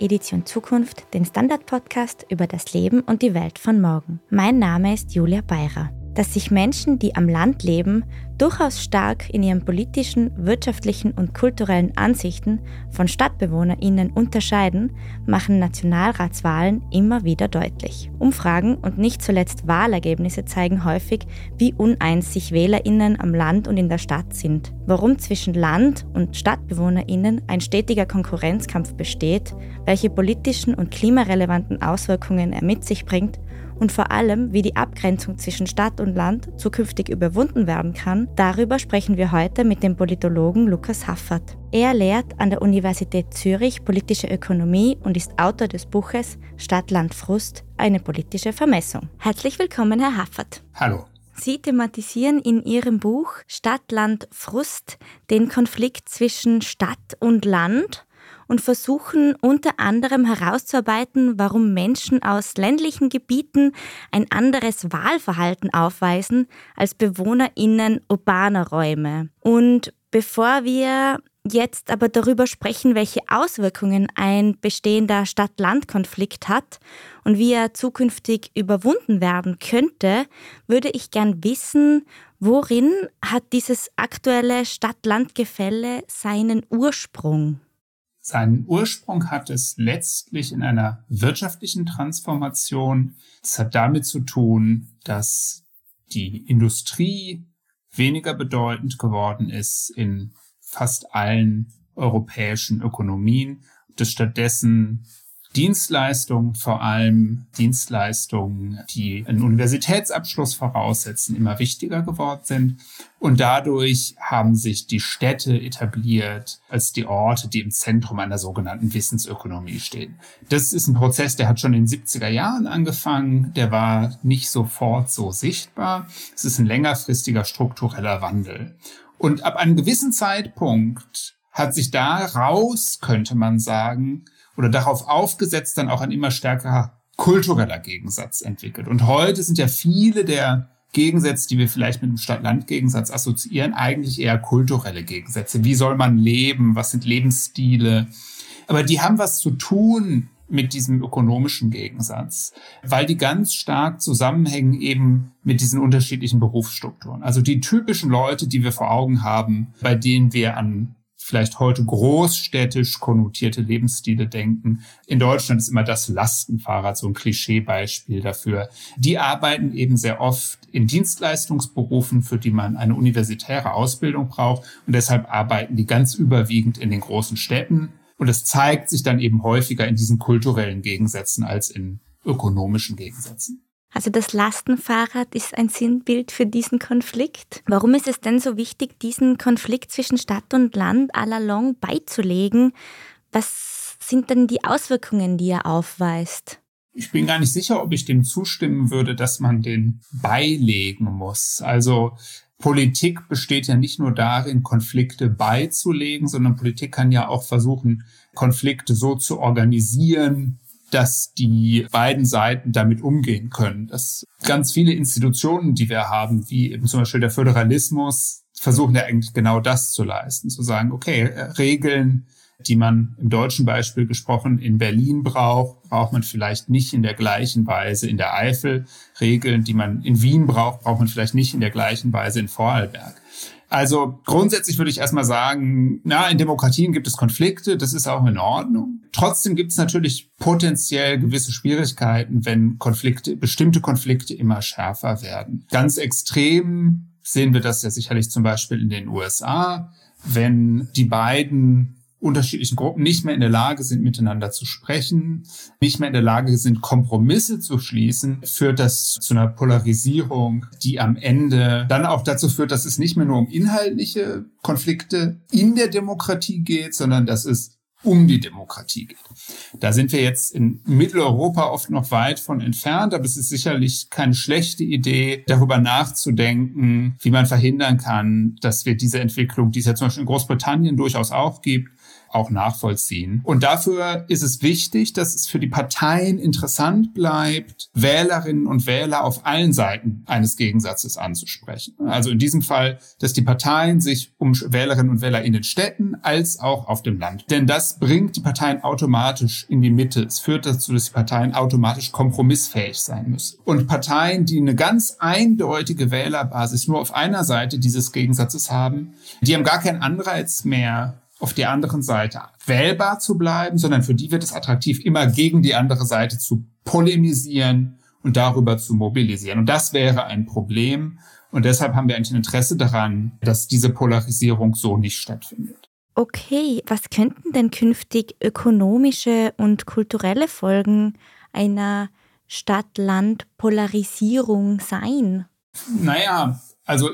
Edition Zukunft, den Standard-Podcast über das Leben und die Welt von morgen. Mein Name ist Julia Beirer dass sich Menschen, die am Land leben, durchaus stark in ihren politischen, wirtschaftlichen und kulturellen Ansichten von Stadtbewohnerinnen unterscheiden, machen Nationalratswahlen immer wieder deutlich. Umfragen und nicht zuletzt Wahlergebnisse zeigen häufig, wie uneins sich Wählerinnen am Land und in der Stadt sind, warum zwischen Land- und Stadtbewohnerinnen ein stetiger Konkurrenzkampf besteht, welche politischen und klimarelevanten Auswirkungen er mit sich bringt und vor allem, wie die Abgrenzung zwischen Stadt und Land zukünftig überwunden werden kann, darüber sprechen wir heute mit dem Politologen Lukas Haffert. Er lehrt an der Universität Zürich politische Ökonomie und ist Autor des Buches Stadt, Land, Frust, eine politische Vermessung. Herzlich willkommen, Herr Haffert. Hallo. Sie thematisieren in Ihrem Buch Stadt, Land, Frust den Konflikt zwischen Stadt und Land und versuchen unter anderem herauszuarbeiten, warum Menschen aus ländlichen Gebieten ein anderes Wahlverhalten aufweisen als BewohnerInnen urbaner Räume. Und bevor wir jetzt aber darüber sprechen, welche Auswirkungen ein bestehender Stadt-Land-Konflikt hat und wie er zukünftig überwunden werden könnte, würde ich gern wissen, worin hat dieses aktuelle Stadt-Land-Gefälle seinen Ursprung? Seinen Ursprung hat es letztlich in einer wirtschaftlichen Transformation. Das hat damit zu tun, dass die Industrie weniger bedeutend geworden ist in fast allen europäischen Ökonomien, dass stattdessen Dienstleistungen, vor allem Dienstleistungen, die einen Universitätsabschluss voraussetzen, immer wichtiger geworden sind. Und dadurch haben sich die Städte etabliert als die Orte, die im Zentrum einer sogenannten Wissensökonomie stehen. Das ist ein Prozess, der hat schon in den 70er Jahren angefangen. Der war nicht sofort so sichtbar. Es ist ein längerfristiger struktureller Wandel. Und ab einem gewissen Zeitpunkt hat sich daraus, könnte man sagen, oder darauf aufgesetzt dann auch ein immer stärkerer kultureller Gegensatz entwickelt. Und heute sind ja viele der Gegensätze, die wir vielleicht mit dem Stadt-Land-Gegensatz assoziieren, eigentlich eher kulturelle Gegensätze. Wie soll man leben? Was sind Lebensstile? Aber die haben was zu tun mit diesem ökonomischen Gegensatz, weil die ganz stark zusammenhängen eben mit diesen unterschiedlichen Berufsstrukturen. Also die typischen Leute, die wir vor Augen haben, bei denen wir an vielleicht heute großstädtisch konnotierte Lebensstile denken. In Deutschland ist immer das Lastenfahrrad so ein Klischeebeispiel dafür. Die arbeiten eben sehr oft in Dienstleistungsberufen, für die man eine universitäre Ausbildung braucht. Und deshalb arbeiten die ganz überwiegend in den großen Städten. Und es zeigt sich dann eben häufiger in diesen kulturellen Gegensätzen als in ökonomischen Gegensätzen. Also das Lastenfahrrad ist ein Sinnbild für diesen Konflikt. Warum ist es denn so wichtig, diesen Konflikt zwischen Stadt und Land à la longue beizulegen? Was sind denn die Auswirkungen, die er aufweist? Ich bin gar nicht sicher, ob ich dem zustimmen würde, dass man den beilegen muss. Also Politik besteht ja nicht nur darin, Konflikte beizulegen, sondern Politik kann ja auch versuchen, Konflikte so zu organisieren, dass die beiden Seiten damit umgehen können. Dass ganz viele Institutionen, die wir haben, wie eben zum Beispiel der Föderalismus, versuchen ja eigentlich genau das zu leisten, zu sagen, okay, äh, Regeln, die man im deutschen Beispiel gesprochen in Berlin braucht, braucht man vielleicht nicht in der gleichen Weise in der Eifel. Regeln, die man in Wien braucht, braucht man vielleicht nicht in der gleichen Weise in Vorarlberg. Also grundsätzlich würde ich erstmal sagen, na, in Demokratien gibt es Konflikte, das ist auch in Ordnung. Trotzdem gibt es natürlich potenziell gewisse Schwierigkeiten, wenn Konflikte, bestimmte Konflikte immer schärfer werden. Ganz extrem sehen wir das ja sicherlich zum Beispiel in den USA, wenn die beiden unterschiedlichen Gruppen nicht mehr in der Lage sind, miteinander zu sprechen, nicht mehr in der Lage sind, Kompromisse zu schließen, führt das zu einer Polarisierung, die am Ende dann auch dazu führt, dass es nicht mehr nur um inhaltliche Konflikte in der Demokratie geht, sondern dass es um die Demokratie geht. Da sind wir jetzt in Mitteleuropa oft noch weit von entfernt, aber es ist sicherlich keine schlechte Idee, darüber nachzudenken, wie man verhindern kann, dass wir diese Entwicklung, die es ja zum Beispiel in Großbritannien durchaus auch gibt, auch nachvollziehen. Und dafür ist es wichtig, dass es für die Parteien interessant bleibt, Wählerinnen und Wähler auf allen Seiten eines Gegensatzes anzusprechen. Also in diesem Fall, dass die Parteien sich um Wählerinnen und Wähler in den Städten als auch auf dem Land. Denn das bringt die Parteien automatisch in die Mitte. Es führt dazu, dass die Parteien automatisch kompromissfähig sein müssen. Und Parteien, die eine ganz eindeutige Wählerbasis nur auf einer Seite dieses Gegensatzes haben, die haben gar keinen Anreiz mehr, auf der anderen Seite wählbar zu bleiben, sondern für die wird es attraktiv, immer gegen die andere Seite zu polemisieren und darüber zu mobilisieren. Und das wäre ein Problem. Und deshalb haben wir eigentlich ein Interesse daran, dass diese Polarisierung so nicht stattfindet. Okay, was könnten denn künftig ökonomische und kulturelle Folgen einer Stadt-Land-Polarisierung sein? Naja, also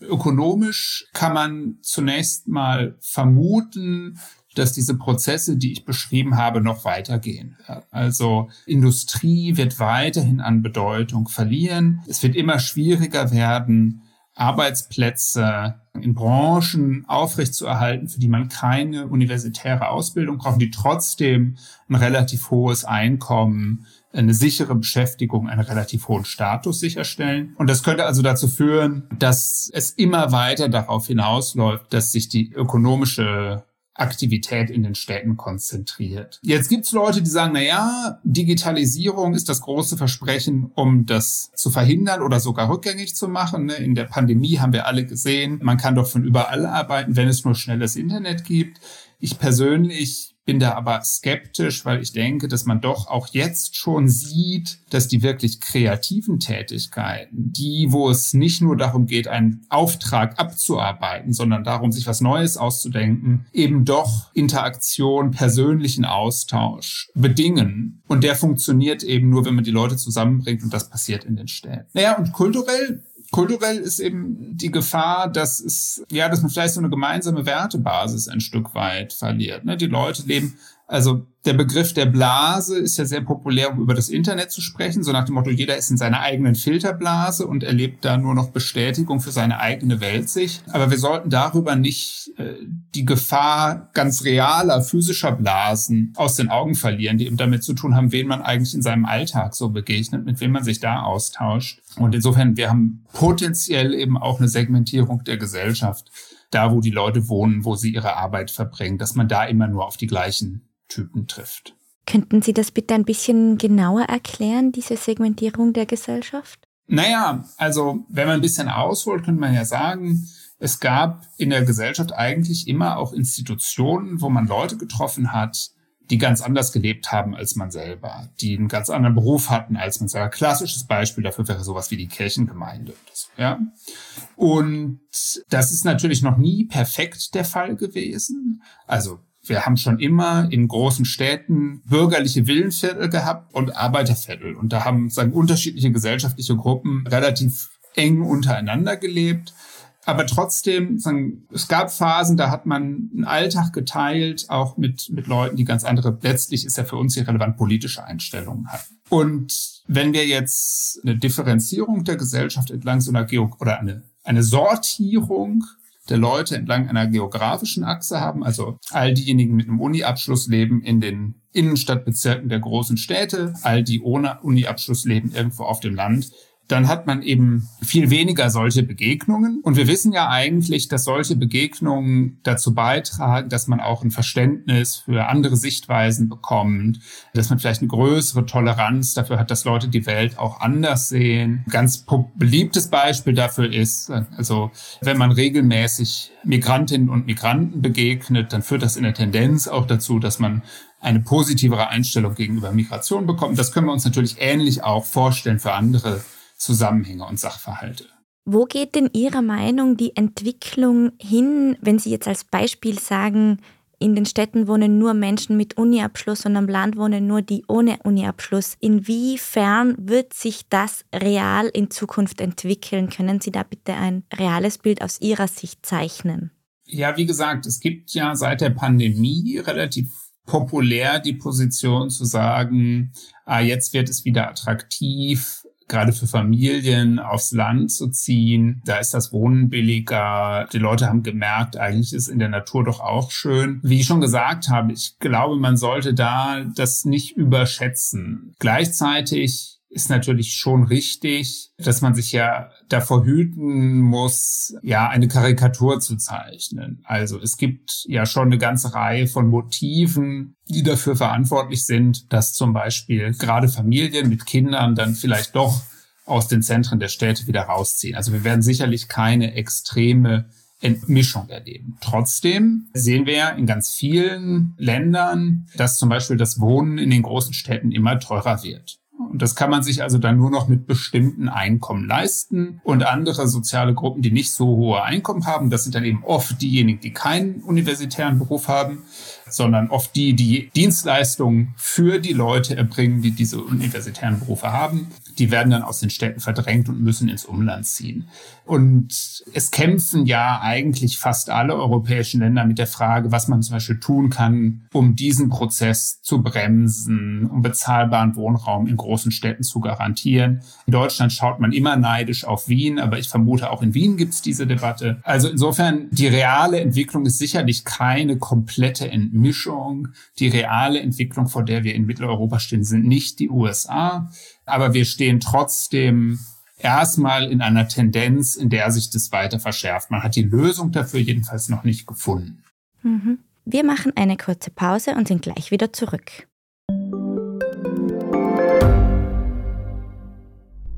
ökonomisch kann man zunächst mal vermuten, dass diese Prozesse, die ich beschrieben habe, noch weitergehen. Also Industrie wird weiterhin an Bedeutung verlieren. Es wird immer schwieriger werden, Arbeitsplätze in Branchen aufrechtzuerhalten, für die man keine universitäre Ausbildung braucht, die trotzdem ein relativ hohes Einkommen eine sichere Beschäftigung, einen relativ hohen Status sicherstellen. Und das könnte also dazu führen, dass es immer weiter darauf hinausläuft, dass sich die ökonomische Aktivität in den Städten konzentriert. Jetzt gibt's Leute, die sagen, na ja, Digitalisierung ist das große Versprechen, um das zu verhindern oder sogar rückgängig zu machen. Ne? In der Pandemie haben wir alle gesehen, man kann doch von überall arbeiten, wenn es nur schnelles Internet gibt. Ich persönlich bin da aber skeptisch, weil ich denke, dass man doch auch jetzt schon sieht, dass die wirklich kreativen Tätigkeiten, die, wo es nicht nur darum geht, einen Auftrag abzuarbeiten, sondern darum, sich was Neues auszudenken, eben doch Interaktion, persönlichen Austausch bedingen. Und der funktioniert eben nur, wenn man die Leute zusammenbringt und das passiert in den Städten. Naja, und kulturell Kulturell ist eben die Gefahr, dass es, ja, dass man vielleicht so eine gemeinsame Wertebasis ein Stück weit verliert. Ne? Die Leute leben also der Begriff der Blase ist ja sehr populär, um über das Internet zu sprechen, so nach dem Motto, jeder ist in seiner eigenen Filterblase und erlebt da nur noch Bestätigung für seine eigene Weltsicht. Aber wir sollten darüber nicht äh, die Gefahr ganz realer physischer Blasen aus den Augen verlieren, die eben damit zu tun haben, wen man eigentlich in seinem Alltag so begegnet, mit wem man sich da austauscht. Und insofern, wir haben potenziell eben auch eine Segmentierung der Gesellschaft, da wo die Leute wohnen, wo sie ihre Arbeit verbringen, dass man da immer nur auf die gleichen Typen trifft. Könnten Sie das bitte ein bisschen genauer erklären, diese Segmentierung der Gesellschaft? Naja, also wenn man ein bisschen ausholt, könnte man ja sagen, es gab in der Gesellschaft eigentlich immer auch Institutionen, wo man Leute getroffen hat, die ganz anders gelebt haben als man selber, die einen ganz anderen Beruf hatten als man selber. Klassisches Beispiel dafür wäre sowas wie die Kirchengemeinde. Ja? Und das ist natürlich noch nie perfekt der Fall gewesen. Also wir haben schon immer in großen Städten bürgerliche Villenviertel gehabt und Arbeiterviertel. Und da haben sagen, unterschiedliche gesellschaftliche Gruppen relativ eng untereinander gelebt. Aber trotzdem, sagen, es gab Phasen, da hat man einen Alltag geteilt, auch mit, mit Leuten, die ganz andere, letztlich ist ja für uns hier relevant, politische Einstellungen hatten. Und wenn wir jetzt eine Differenzierung der Gesellschaft entlang so einer Geo oder eine, eine Sortierung der Leute entlang einer geografischen Achse haben, also all diejenigen mit einem Uni-Abschluss leben in den Innenstadtbezirken der großen Städte, all die ohne Uni-Abschluss leben irgendwo auf dem Land dann hat man eben viel weniger solche Begegnungen. Und wir wissen ja eigentlich, dass solche Begegnungen dazu beitragen, dass man auch ein Verständnis für andere Sichtweisen bekommt, dass man vielleicht eine größere Toleranz dafür hat, dass Leute die Welt auch anders sehen. ganz beliebtes Beispiel dafür ist, also wenn man regelmäßig Migrantinnen und Migranten begegnet, dann führt das in der Tendenz auch dazu, dass man eine positivere Einstellung gegenüber Migration bekommt. Das können wir uns natürlich ähnlich auch vorstellen für andere Zusammenhänge und Sachverhalte. Wo geht denn Ihrer Meinung die Entwicklung hin, wenn Sie jetzt als Beispiel sagen, in den Städten wohnen nur Menschen mit Uniabschluss und am Land wohnen nur die ohne Uniabschluss. Inwiefern wird sich das real in Zukunft entwickeln? Können Sie da bitte ein reales Bild aus Ihrer Sicht zeichnen? Ja, wie gesagt, es gibt ja seit der Pandemie relativ populär die Position zu sagen, ah, jetzt wird es wieder attraktiv, gerade für Familien aufs Land zu ziehen. Da ist das Wohnen billiger. Die Leute haben gemerkt, eigentlich ist in der Natur doch auch schön. Wie ich schon gesagt habe, ich glaube, man sollte da das nicht überschätzen. Gleichzeitig ist natürlich schon richtig, dass man sich ja davor hüten muss, ja, eine Karikatur zu zeichnen. Also es gibt ja schon eine ganze Reihe von Motiven, die dafür verantwortlich sind, dass zum Beispiel gerade Familien mit Kindern dann vielleicht doch aus den Zentren der Städte wieder rausziehen. Also wir werden sicherlich keine extreme Entmischung erleben. Trotzdem sehen wir in ganz vielen Ländern, dass zum Beispiel das Wohnen in den großen Städten immer teurer wird. Und das kann man sich also dann nur noch mit bestimmten Einkommen leisten. Und andere soziale Gruppen, die nicht so hohe Einkommen haben, das sind dann eben oft diejenigen, die keinen universitären Beruf haben, sondern oft die, die Dienstleistungen für die Leute erbringen, die diese universitären Berufe haben. Die werden dann aus den Städten verdrängt und müssen ins Umland ziehen. Und es kämpfen ja eigentlich fast alle europäischen Länder mit der Frage, was man zum Beispiel tun kann, um diesen Prozess zu bremsen, um bezahlbaren Wohnraum in großen Städten zu garantieren. In Deutschland schaut man immer neidisch auf Wien, aber ich vermute, auch in Wien gibt es diese Debatte. Also insofern, die reale Entwicklung ist sicherlich keine komplette Entwicklung. Mischung. Die reale Entwicklung, vor der wir in Mitteleuropa stehen, sind nicht die USA, aber wir stehen trotzdem erstmal in einer Tendenz, in der sich das weiter verschärft. Man hat die Lösung dafür jedenfalls noch nicht gefunden. Mhm. Wir machen eine kurze Pause und sind gleich wieder zurück.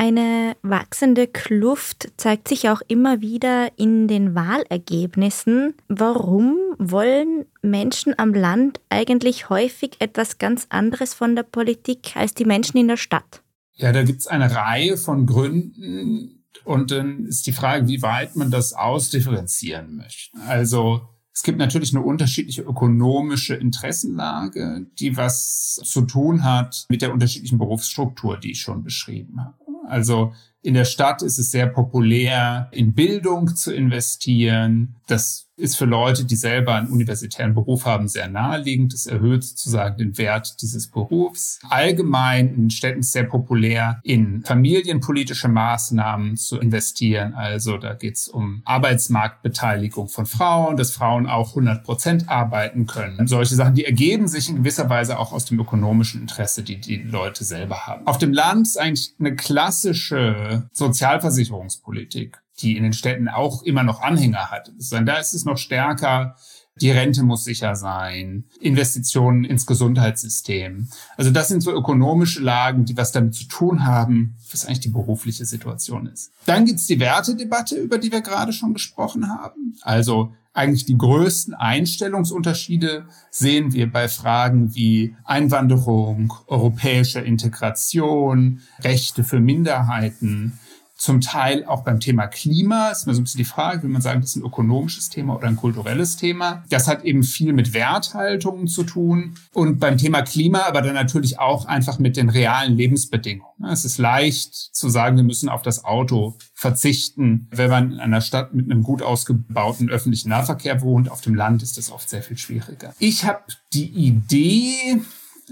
Eine wachsende Kluft zeigt sich auch immer wieder in den Wahlergebnissen. Warum wollen Menschen am Land eigentlich häufig etwas ganz anderes von der Politik als die Menschen in der Stadt? Ja, da gibt es eine Reihe von Gründen und dann ist die Frage, wie weit man das ausdifferenzieren möchte. Also es gibt natürlich eine unterschiedliche ökonomische Interessenlage, die was zu tun hat mit der unterschiedlichen Berufsstruktur, die ich schon beschrieben habe. Also in der Stadt ist es sehr populär, in Bildung zu investieren. Das ist für Leute, die selber einen universitären Beruf haben, sehr naheliegend. Es erhöht sozusagen den Wert dieses Berufs. Allgemein in Städten ist sehr populär, in familienpolitische Maßnahmen zu investieren. Also da geht es um Arbeitsmarktbeteiligung von Frauen, dass Frauen auch 100 Prozent arbeiten können. Solche Sachen, die ergeben sich in gewisser Weise auch aus dem ökonomischen Interesse, die die Leute selber haben. Auf dem Land ist eigentlich eine klassische Sozialversicherungspolitik die in den Städten auch immer noch Anhänger hat. Da ist es noch stärker. Die Rente muss sicher sein, Investitionen ins Gesundheitssystem. Also das sind so ökonomische Lagen, die was damit zu tun haben, was eigentlich die berufliche Situation ist. Dann gibt's die Wertedebatte, über die wir gerade schon gesprochen haben. Also eigentlich die größten Einstellungsunterschiede sehen wir bei Fragen wie Einwanderung, europäischer Integration, Rechte für Minderheiten, zum Teil auch beim Thema Klima. ist immer so ein bisschen die Frage, will man sagen, das ist ein ökonomisches Thema oder ein kulturelles Thema. Das hat eben viel mit Werthaltungen zu tun. Und beim Thema Klima aber dann natürlich auch einfach mit den realen Lebensbedingungen. Es ist leicht zu sagen, wir müssen auf das Auto verzichten, wenn man in einer Stadt mit einem gut ausgebauten öffentlichen Nahverkehr wohnt. Auf dem Land ist das oft sehr viel schwieriger. Ich habe die Idee,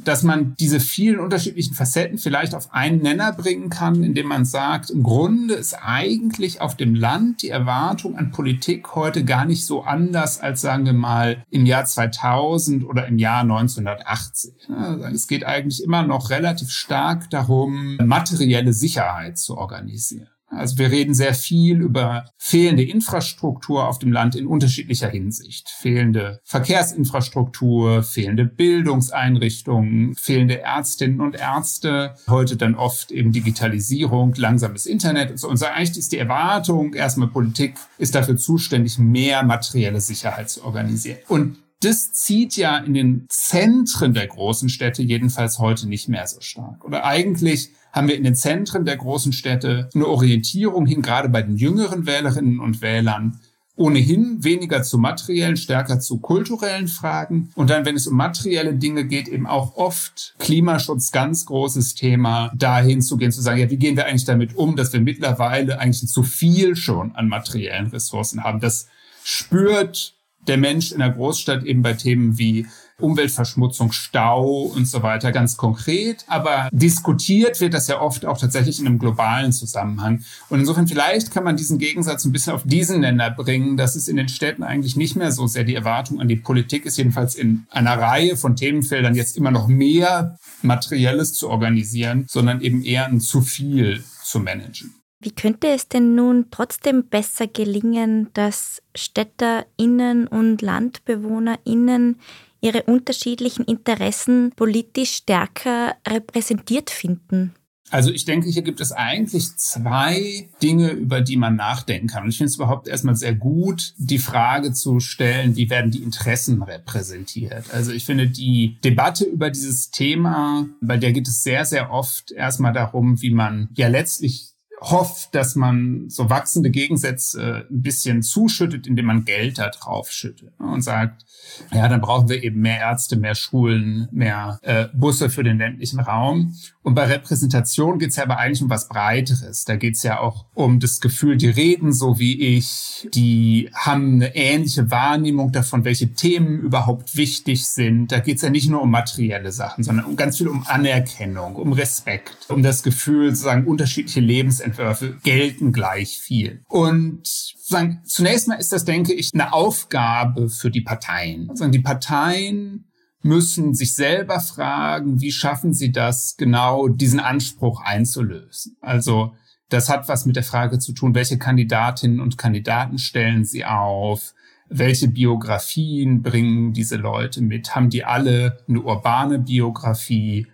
dass man diese vielen unterschiedlichen Facetten vielleicht auf einen Nenner bringen kann, indem man sagt, im Grunde ist eigentlich auf dem Land die Erwartung an Politik heute gar nicht so anders als, sagen wir mal, im Jahr 2000 oder im Jahr 1980. Es geht eigentlich immer noch relativ stark darum, materielle Sicherheit zu organisieren. Also wir reden sehr viel über fehlende Infrastruktur auf dem Land in unterschiedlicher Hinsicht. Fehlende Verkehrsinfrastruktur, fehlende Bildungseinrichtungen, fehlende Ärztinnen und Ärzte, heute dann oft eben Digitalisierung, langsames Internet und so. Und so eigentlich ist die Erwartung, erstmal Politik ist dafür zuständig, mehr materielle Sicherheit zu organisieren. Und das zieht ja in den Zentren der großen Städte jedenfalls heute nicht mehr so stark. Oder eigentlich haben wir in den Zentren der großen Städte eine Orientierung hin, gerade bei den jüngeren Wählerinnen und Wählern, ohnehin weniger zu materiellen, stärker zu kulturellen Fragen. Und dann, wenn es um materielle Dinge geht, eben auch oft Klimaschutz, ganz großes Thema, dahin zu gehen, zu sagen, ja, wie gehen wir eigentlich damit um, dass wir mittlerweile eigentlich zu viel schon an materiellen Ressourcen haben. Das spürt der Mensch in der Großstadt eben bei Themen wie Umweltverschmutzung, Stau und so weiter ganz konkret. Aber diskutiert wird das ja oft auch tatsächlich in einem globalen Zusammenhang. Und insofern vielleicht kann man diesen Gegensatz ein bisschen auf diesen Länder bringen, dass es in den Städten eigentlich nicht mehr so sehr die Erwartung an die Politik ist, jedenfalls in einer Reihe von Themenfeldern jetzt immer noch mehr Materielles zu organisieren, sondern eben eher ein zu viel zu managen. Wie könnte es denn nun trotzdem besser gelingen, dass StädterInnen und LandbewohnerInnen ihre unterschiedlichen Interessen politisch stärker repräsentiert finden? Also ich denke, hier gibt es eigentlich zwei Dinge, über die man nachdenken kann. Und ich finde es überhaupt erstmal sehr gut, die Frage zu stellen, wie werden die Interessen repräsentiert. Also ich finde die Debatte über dieses Thema, bei der geht es sehr, sehr oft erstmal darum, wie man ja letztlich hofft, dass man so wachsende Gegensätze ein bisschen zuschüttet, indem man Geld da drauf schüttet und sagt, ja, dann brauchen wir eben mehr Ärzte, mehr Schulen, mehr äh, Busse für den ländlichen Raum. Und bei Repräsentation geht es ja aber eigentlich um was Breiteres. Da geht es ja auch um das Gefühl, die reden so wie ich, die haben eine ähnliche Wahrnehmung davon, welche Themen überhaupt wichtig sind. Da geht es ja nicht nur um materielle Sachen, sondern um ganz viel um Anerkennung, um Respekt, um das Gefühl, sozusagen unterschiedliche Lebensentwürfe gelten gleich viel. Und sozusagen, zunächst mal ist das, denke ich, eine Aufgabe für die Parteien. Also die Parteien müssen sich selber fragen, wie schaffen sie das, genau diesen Anspruch einzulösen. Also das hat was mit der Frage zu tun, welche Kandidatinnen und Kandidaten stellen sie auf, welche Biografien bringen diese Leute mit, haben die alle eine urbane Biografie,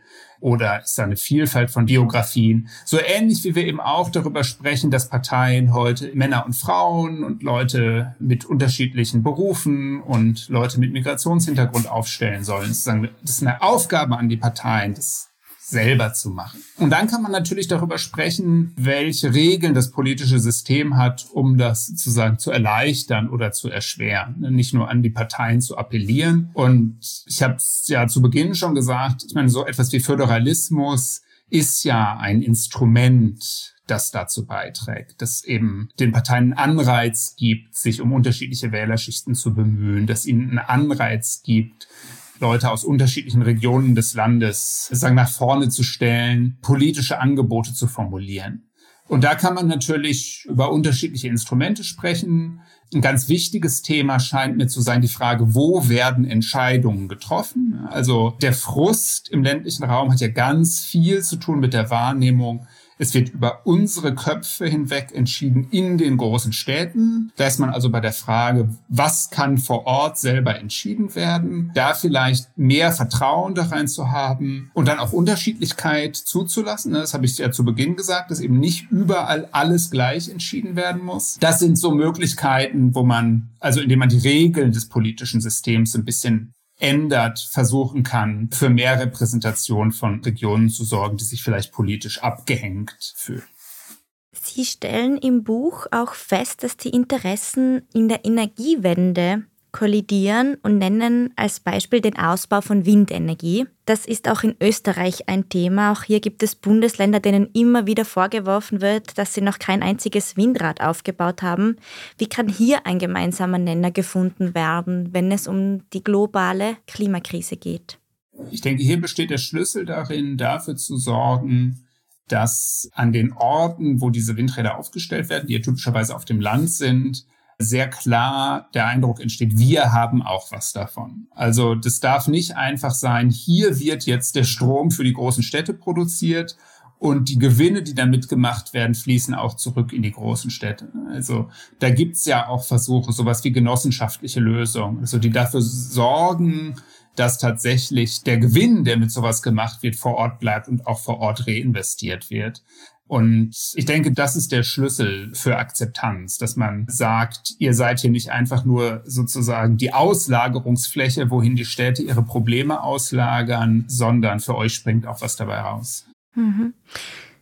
oder ist da eine Vielfalt von Biografien. So ähnlich wie wir eben auch darüber sprechen, dass Parteien heute Männer und Frauen und Leute mit unterschiedlichen Berufen und Leute mit Migrationshintergrund aufstellen sollen. Das ist eine Aufgabe an die Parteien, das selber zu machen. Und dann kann man natürlich darüber sprechen, welche Regeln das politische System hat, um das sozusagen zu erleichtern oder zu erschweren. Nicht nur an die Parteien zu appellieren. Und ich habe es ja zu Beginn schon gesagt, ich meine, so etwas wie Föderalismus ist ja ein Instrument, das dazu beiträgt, dass eben den Parteien einen Anreiz gibt, sich um unterschiedliche Wählerschichten zu bemühen, dass ihnen einen Anreiz gibt, Leute aus unterschiedlichen Regionen des Landes sagen, nach vorne zu stellen, politische Angebote zu formulieren. Und da kann man natürlich über unterschiedliche Instrumente sprechen. Ein ganz wichtiges Thema scheint mir zu sein die Frage, wo werden Entscheidungen getroffen? Also der Frust im ländlichen Raum hat ja ganz viel zu tun mit der Wahrnehmung, es wird über unsere Köpfe hinweg entschieden in den großen Städten. Da ist man also bei der Frage, was kann vor Ort selber entschieden werden? Da vielleicht mehr Vertrauen da rein zu haben und dann auch Unterschiedlichkeit zuzulassen. Das habe ich ja zu Beginn gesagt, dass eben nicht überall alles gleich entschieden werden muss. Das sind so Möglichkeiten, wo man, also indem man die Regeln des politischen Systems ein bisschen ändert, versuchen kann, für mehr Repräsentation von Regionen zu sorgen, die sich vielleicht politisch abgehängt fühlen. Sie stellen im Buch auch fest, dass die Interessen in der Energiewende kollidieren und nennen als Beispiel den Ausbau von Windenergie. Das ist auch in Österreich ein Thema. Auch hier gibt es Bundesländer, denen immer wieder vorgeworfen wird, dass sie noch kein einziges Windrad aufgebaut haben. Wie kann hier ein gemeinsamer Nenner gefunden werden, wenn es um die globale Klimakrise geht? Ich denke, hier besteht der Schlüssel darin, dafür zu sorgen, dass an den Orten, wo diese Windräder aufgestellt werden, die ja typischerweise auf dem Land sind, sehr klar der Eindruck entsteht, wir haben auch was davon. Also das darf nicht einfach sein, hier wird jetzt der Strom für die großen Städte produziert und die Gewinne, die damit gemacht werden, fließen auch zurück in die großen Städte. Also da gibt's ja auch Versuche, sowas wie genossenschaftliche Lösungen, also die dafür sorgen, dass tatsächlich der Gewinn, der mit sowas gemacht wird, vor Ort bleibt und auch vor Ort reinvestiert wird. Und ich denke, das ist der Schlüssel für Akzeptanz, dass man sagt, ihr seid hier nicht einfach nur sozusagen die Auslagerungsfläche, wohin die Städte ihre Probleme auslagern, sondern für euch springt auch was dabei raus. Mhm.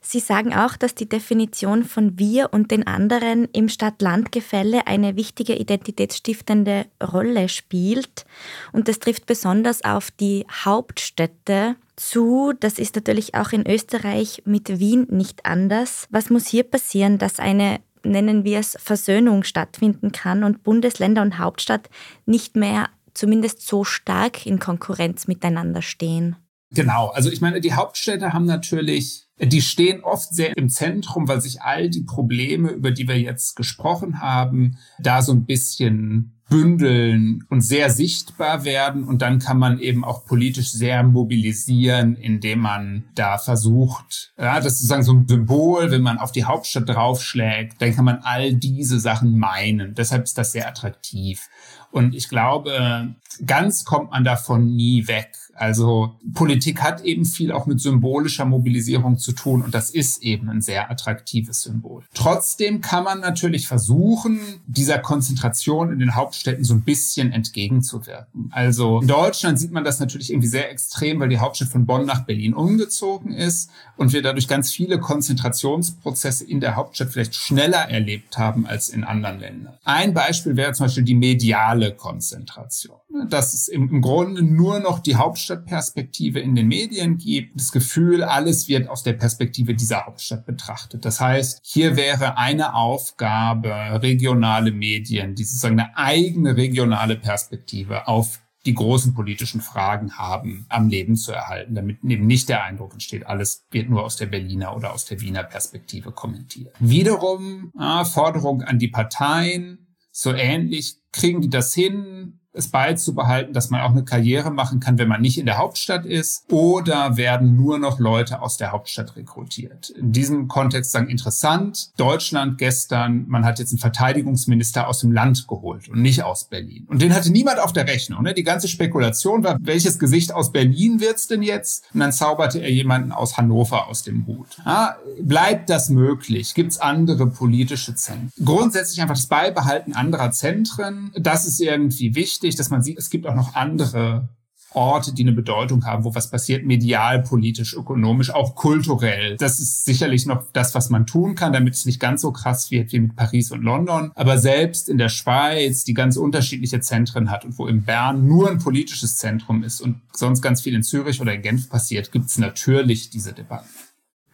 Sie sagen auch, dass die Definition von wir und den anderen im Stadt-Land-Gefälle eine wichtige identitätsstiftende Rolle spielt. Und das trifft besonders auf die Hauptstädte zu. Das ist natürlich auch in Österreich mit Wien nicht anders. Was muss hier passieren, dass eine nennen wir es Versöhnung stattfinden kann und Bundesländer und Hauptstadt nicht mehr zumindest so stark in Konkurrenz miteinander stehen? Genau, also ich meine, die Hauptstädte haben natürlich die stehen oft sehr im Zentrum, weil sich all die Probleme, über die wir jetzt gesprochen haben, da so ein bisschen bündeln und sehr sichtbar werden. Und dann kann man eben auch politisch sehr mobilisieren, indem man da versucht, ja, das ist sozusagen so ein Symbol, wenn man auf die Hauptstadt draufschlägt, dann kann man all diese Sachen meinen. Deshalb ist das sehr attraktiv. Und ich glaube, ganz kommt man davon nie weg. Also Politik hat eben viel auch mit symbolischer Mobilisierung zu tun und das ist eben ein sehr attraktives Symbol. Trotzdem kann man natürlich versuchen, dieser Konzentration in den Hauptstädten so ein bisschen entgegenzuwirken. Also in Deutschland sieht man das natürlich irgendwie sehr extrem, weil die Hauptstadt von Bonn nach Berlin umgezogen ist und wir dadurch ganz viele Konzentrationsprozesse in der Hauptstadt vielleicht schneller erlebt haben als in anderen Ländern. Ein Beispiel wäre zum Beispiel die mediale Konzentration. Dass es im Grunde nur noch die Hauptstadtperspektive in den Medien gibt, das Gefühl, alles wird aus der Perspektive dieser Hauptstadt betrachtet. Das heißt, hier wäre eine Aufgabe, regionale Medien, die sozusagen eine eigene regionale Perspektive auf die großen politischen Fragen haben, am Leben zu erhalten, damit eben nicht der Eindruck entsteht, alles wird nur aus der Berliner oder aus der Wiener Perspektive kommentiert. Wiederum äh, Forderung an die Parteien, so ähnlich, kriegen die das hin, es beizubehalten, dass man auch eine Karriere machen kann, wenn man nicht in der Hauptstadt ist, oder werden nur noch Leute aus der Hauptstadt rekrutiert. In diesem Kontext sagen interessant, Deutschland gestern, man hat jetzt einen Verteidigungsminister aus dem Land geholt und nicht aus Berlin. Und den hatte niemand auf der Rechnung. Ne? Die ganze Spekulation war, welches Gesicht aus Berlin wird's denn jetzt? Und dann zauberte er jemanden aus Hannover aus dem Hut. Ja, bleibt das möglich? Gibt's andere politische Zentren? Grundsätzlich einfach das Beibehalten anderer Zentren, das ist irgendwie wichtig wichtig, dass man sieht, es gibt auch noch andere Orte, die eine Bedeutung haben, wo was passiert, medial, politisch, ökonomisch, auch kulturell. Das ist sicherlich noch das, was man tun kann, damit es nicht ganz so krass wird wie mit Paris und London. Aber selbst in der Schweiz, die ganz unterschiedliche Zentren hat und wo in Bern nur ein politisches Zentrum ist und sonst ganz viel in Zürich oder in Genf passiert, gibt es natürlich diese Debatten.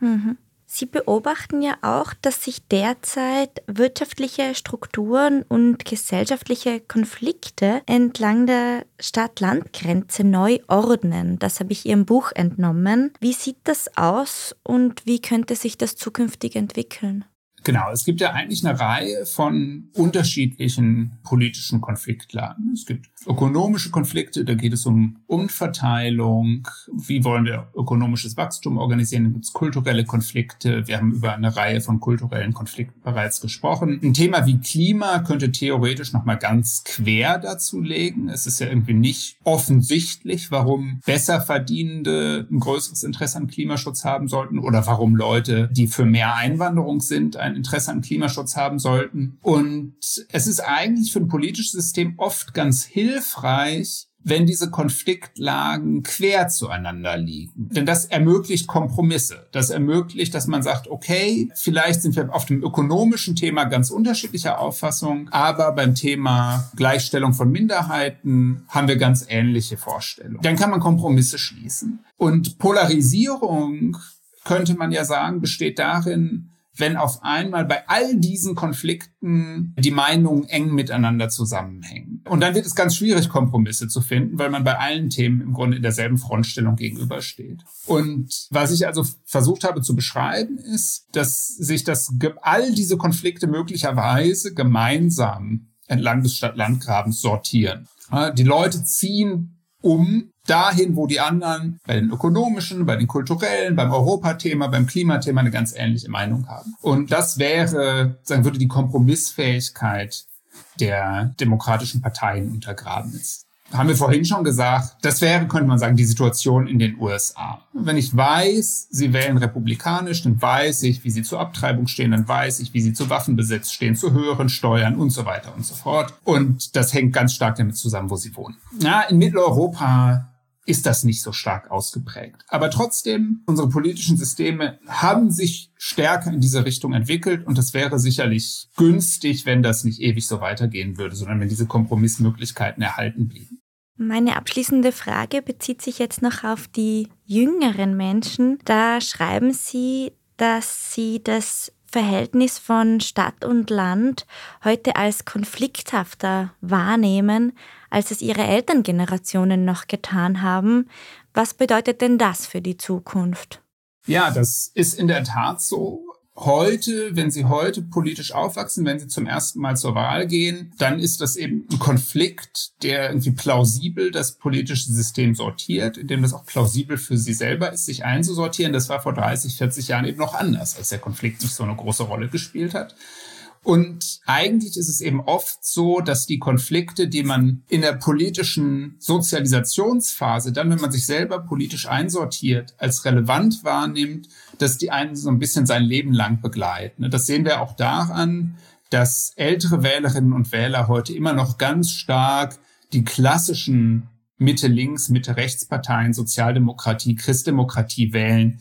Mhm. Sie beobachten ja auch, dass sich derzeit wirtschaftliche Strukturen und gesellschaftliche Konflikte entlang der Stadt-Land-Grenze neu ordnen. Das habe ich Ihrem Buch entnommen. Wie sieht das aus und wie könnte sich das zukünftig entwickeln? Genau, es gibt ja eigentlich eine Reihe von unterschiedlichen politischen Konfliktlagen. Es gibt ökonomische Konflikte, da geht es um Umverteilung, wie wollen wir ökonomisches Wachstum organisieren, dann gibt es kulturelle Konflikte, wir haben über eine Reihe von kulturellen Konflikten bereits gesprochen. Ein Thema wie Klima könnte theoretisch nochmal ganz quer dazu legen. Es ist ja irgendwie nicht offensichtlich, warum Besserverdienende ein größeres Interesse an Klimaschutz haben sollten oder warum Leute, die für mehr Einwanderung sind, ein Interesse an Klimaschutz haben sollten. Und es ist eigentlich für ein politisches System oft ganz hilfreich, wenn diese Konfliktlagen quer zueinander liegen. Denn das ermöglicht Kompromisse. Das ermöglicht, dass man sagt, okay, vielleicht sind wir auf dem ökonomischen Thema ganz unterschiedlicher Auffassung, aber beim Thema Gleichstellung von Minderheiten haben wir ganz ähnliche Vorstellungen. Dann kann man Kompromisse schließen. Und Polarisierung, könnte man ja sagen, besteht darin, wenn auf einmal bei all diesen Konflikten die Meinungen eng miteinander zusammenhängen. Und dann wird es ganz schwierig, Kompromisse zu finden, weil man bei allen Themen im Grunde in derselben Frontstellung gegenübersteht. Und was ich also versucht habe zu beschreiben, ist, dass sich das, all diese Konflikte möglicherweise gemeinsam entlang des Stadt-Land-Grabens sortieren. Die Leute ziehen um dahin, wo die anderen bei den ökonomischen, bei den kulturellen, beim Europathema, beim Klimathema eine ganz ähnliche Meinung haben. Und das wäre, sagen würde die Kompromissfähigkeit der demokratischen Parteien untergraben ist. Haben wir vorhin schon gesagt, das wäre, könnte man sagen, die Situation in den USA. Wenn ich weiß, sie wählen republikanisch, dann weiß ich, wie sie zur Abtreibung stehen, dann weiß ich, wie sie zu Waffenbesitz stehen, zu höheren Steuern und so weiter und so fort. Und das hängt ganz stark damit zusammen, wo sie wohnen. Ja, in Mitteleuropa ist das nicht so stark ausgeprägt. Aber trotzdem, unsere politischen Systeme haben sich stärker in diese Richtung entwickelt und es wäre sicherlich günstig, wenn das nicht ewig so weitergehen würde, sondern wenn diese Kompromissmöglichkeiten erhalten blieben. Meine abschließende Frage bezieht sich jetzt noch auf die jüngeren Menschen. Da schreiben Sie, dass Sie das Verhältnis von Stadt und Land heute als konflikthafter wahrnehmen, als es ihre Elterngenerationen noch getan haben. Was bedeutet denn das für die Zukunft? Ja, das ist in der Tat so heute, wenn Sie heute politisch aufwachsen, wenn Sie zum ersten Mal zur Wahl gehen, dann ist das eben ein Konflikt, der irgendwie plausibel das politische System sortiert, in dem das auch plausibel für Sie selber ist, sich einzusortieren. Das war vor 30, 40 Jahren eben noch anders, als der Konflikt nicht so eine große Rolle gespielt hat. Und eigentlich ist es eben oft so, dass die Konflikte, die man in der politischen Sozialisationsphase, dann, wenn man sich selber politisch einsortiert, als relevant wahrnimmt, dass die einen so ein bisschen sein Leben lang begleiten. Das sehen wir auch daran, dass ältere Wählerinnen und Wähler heute immer noch ganz stark die klassischen Mitte-Links, Mitte-Rechts-Parteien, Sozialdemokratie, Christdemokratie wählen,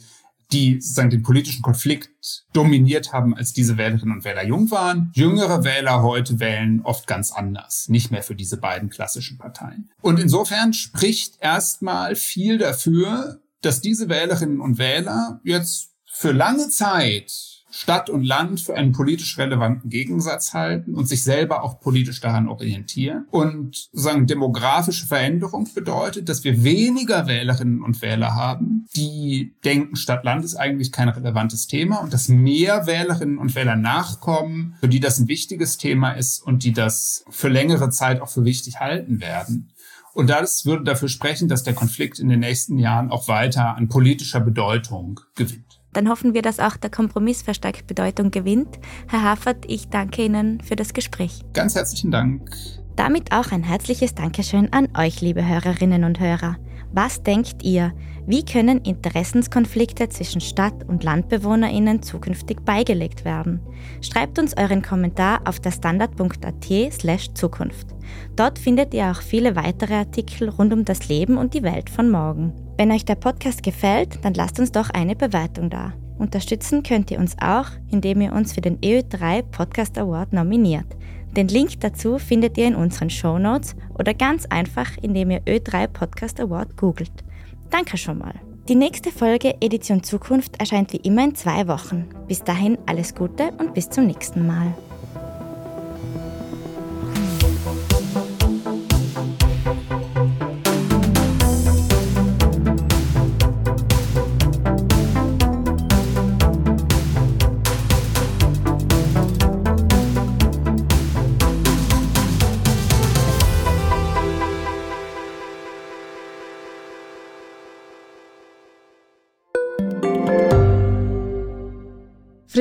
die sozusagen den politischen Konflikt dominiert haben, als diese Wählerinnen und Wähler jung waren. Jüngere Wähler heute wählen oft ganz anders, nicht mehr für diese beiden klassischen Parteien. Und insofern spricht erstmal viel dafür, dass diese Wählerinnen und Wähler jetzt für lange Zeit Stadt und Land für einen politisch relevanten Gegensatz halten und sich selber auch politisch daran orientieren. Und sagen, demografische Veränderung bedeutet, dass wir weniger Wählerinnen und Wähler haben, die denken, Stadt-Land ist eigentlich kein relevantes Thema und dass mehr Wählerinnen und Wähler nachkommen, für die das ein wichtiges Thema ist und die das für längere Zeit auch für wichtig halten werden. Und das würde dafür sprechen, dass der Konflikt in den nächsten Jahren auch weiter an politischer Bedeutung gewinnt dann hoffen wir, dass auch der Kompromiss verstärkt Bedeutung gewinnt. Herr Hafert, ich danke Ihnen für das Gespräch. Ganz herzlichen Dank. Damit auch ein herzliches Dankeschön an euch, liebe Hörerinnen und Hörer. Was denkt ihr? Wie können Interessenskonflikte zwischen Stadt- und Landbewohnerinnen zukünftig beigelegt werden? Schreibt uns euren Kommentar auf der standard.at/slash Zukunft. Dort findet ihr auch viele weitere Artikel rund um das Leben und die Welt von morgen. Wenn euch der Podcast gefällt, dann lasst uns doch eine Bewertung da. Unterstützen könnt ihr uns auch, indem ihr uns für den EU3 Podcast Award nominiert. Den Link dazu findet ihr in unseren Show Notes oder ganz einfach, indem ihr Ö3 Podcast Award googelt. Danke schon mal. Die nächste Folge Edition Zukunft erscheint wie immer in zwei Wochen. Bis dahin alles Gute und bis zum nächsten Mal.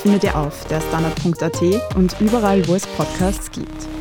findet ihr auf der standard.at und überall, wo es Podcasts gibt.